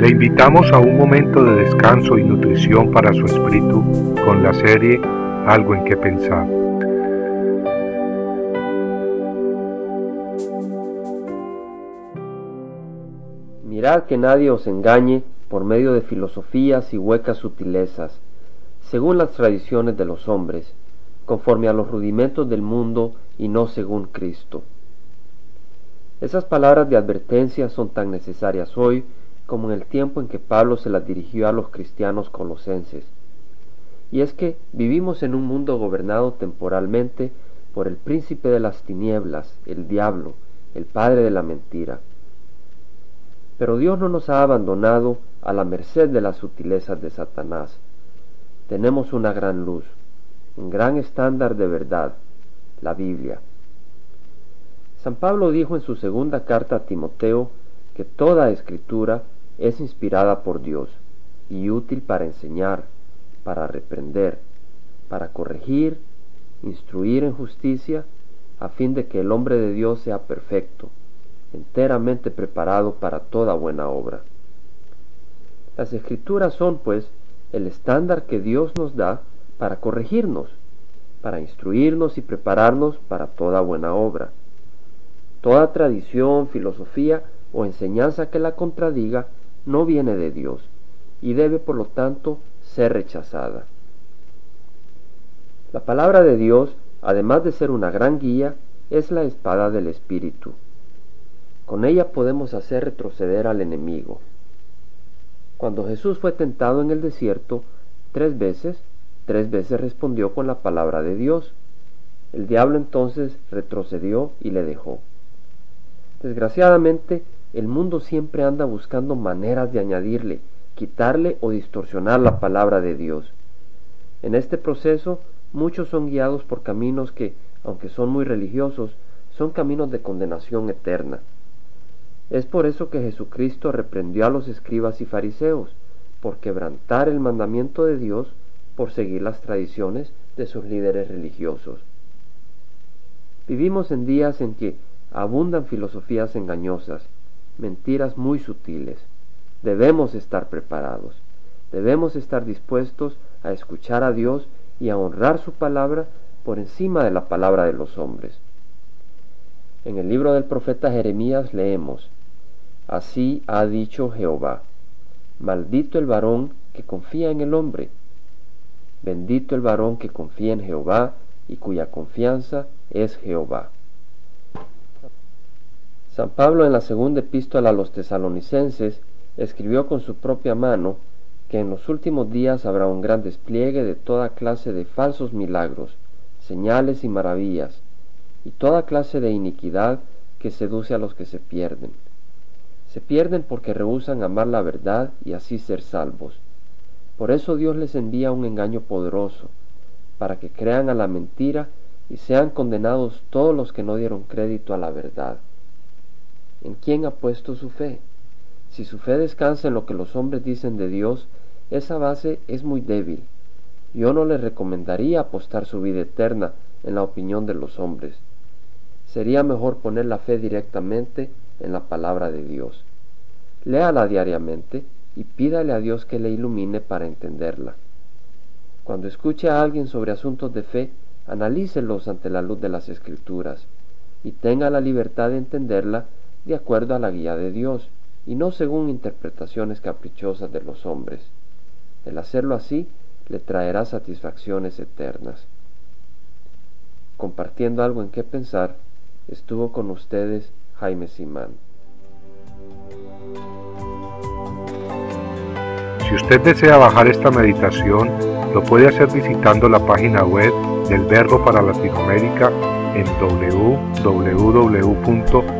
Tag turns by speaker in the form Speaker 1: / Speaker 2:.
Speaker 1: Le invitamos a un momento de descanso y nutrición para su espíritu con la serie Algo en que pensar.
Speaker 2: Mirad que nadie os engañe por medio de filosofías y huecas sutilezas, según las tradiciones de los hombres, conforme a los rudimentos del mundo y no según Cristo. Esas palabras de advertencia son tan necesarias hoy como en el tiempo en que Pablo se las dirigió a los cristianos colosenses. Y es que vivimos en un mundo gobernado temporalmente por el príncipe de las tinieblas, el diablo, el padre de la mentira. Pero Dios no nos ha abandonado a la merced de las sutilezas de Satanás. Tenemos una gran luz, un gran estándar de verdad, la Biblia. San Pablo dijo en su segunda carta a Timoteo que toda escritura es inspirada por Dios y útil para enseñar, para reprender, para corregir, instruir en justicia, a fin de que el hombre de Dios sea perfecto, enteramente preparado para toda buena obra. Las escrituras son, pues, el estándar que Dios nos da para corregirnos, para instruirnos y prepararnos para toda buena obra. Toda tradición, filosofía o enseñanza que la contradiga no viene de Dios y debe por lo tanto ser rechazada. La palabra de Dios, además de ser una gran guía, es la espada del Espíritu. Con ella podemos hacer retroceder al enemigo. Cuando Jesús fue tentado en el desierto, tres veces, tres veces respondió con la palabra de Dios. El diablo entonces retrocedió y le dejó. Desgraciadamente, el mundo siempre anda buscando maneras de añadirle, quitarle o distorsionar la palabra de Dios. En este proceso, muchos son guiados por caminos que, aunque son muy religiosos, son caminos de condenación eterna. Es por eso que Jesucristo reprendió a los escribas y fariseos, por quebrantar el mandamiento de Dios, por seguir las tradiciones de sus líderes religiosos. Vivimos en días en que abundan filosofías engañosas, mentiras muy sutiles. Debemos estar preparados, debemos estar dispuestos a escuchar a Dios y a honrar su palabra por encima de la palabra de los hombres. En el libro del profeta Jeremías leemos, Así ha dicho Jehová, maldito el varón que confía en el hombre, bendito el varón que confía en Jehová y cuya confianza es Jehová. San Pablo en la segunda epístola a los tesalonicenses escribió con su propia mano que en los últimos días habrá un gran despliegue de toda clase de falsos milagros, señales y maravillas, y toda clase de iniquidad que seduce a los que se pierden. Se pierden porque rehusan amar la verdad y así ser salvos. Por eso Dios les envía un engaño poderoso, para que crean a la mentira y sean condenados todos los que no dieron crédito a la verdad. ¿En quién ha puesto su fe? Si su fe descansa en lo que los hombres dicen de Dios, esa base es muy débil. Yo no le recomendaría apostar su vida eterna en la opinión de los hombres. Sería mejor poner la fe directamente en la palabra de Dios. Léala diariamente y pídale a Dios que le ilumine para entenderla. Cuando escuche a alguien sobre asuntos de fe, analícelos ante la luz de las Escrituras y tenga la libertad de entenderla de acuerdo a la guía de Dios y no según interpretaciones caprichosas de los hombres. El hacerlo así le traerá satisfacciones eternas. Compartiendo algo en qué pensar, estuvo con ustedes Jaime Simán.
Speaker 1: Si usted desea bajar esta meditación, lo puede hacer visitando la página web del Verbo para Latinoamérica en www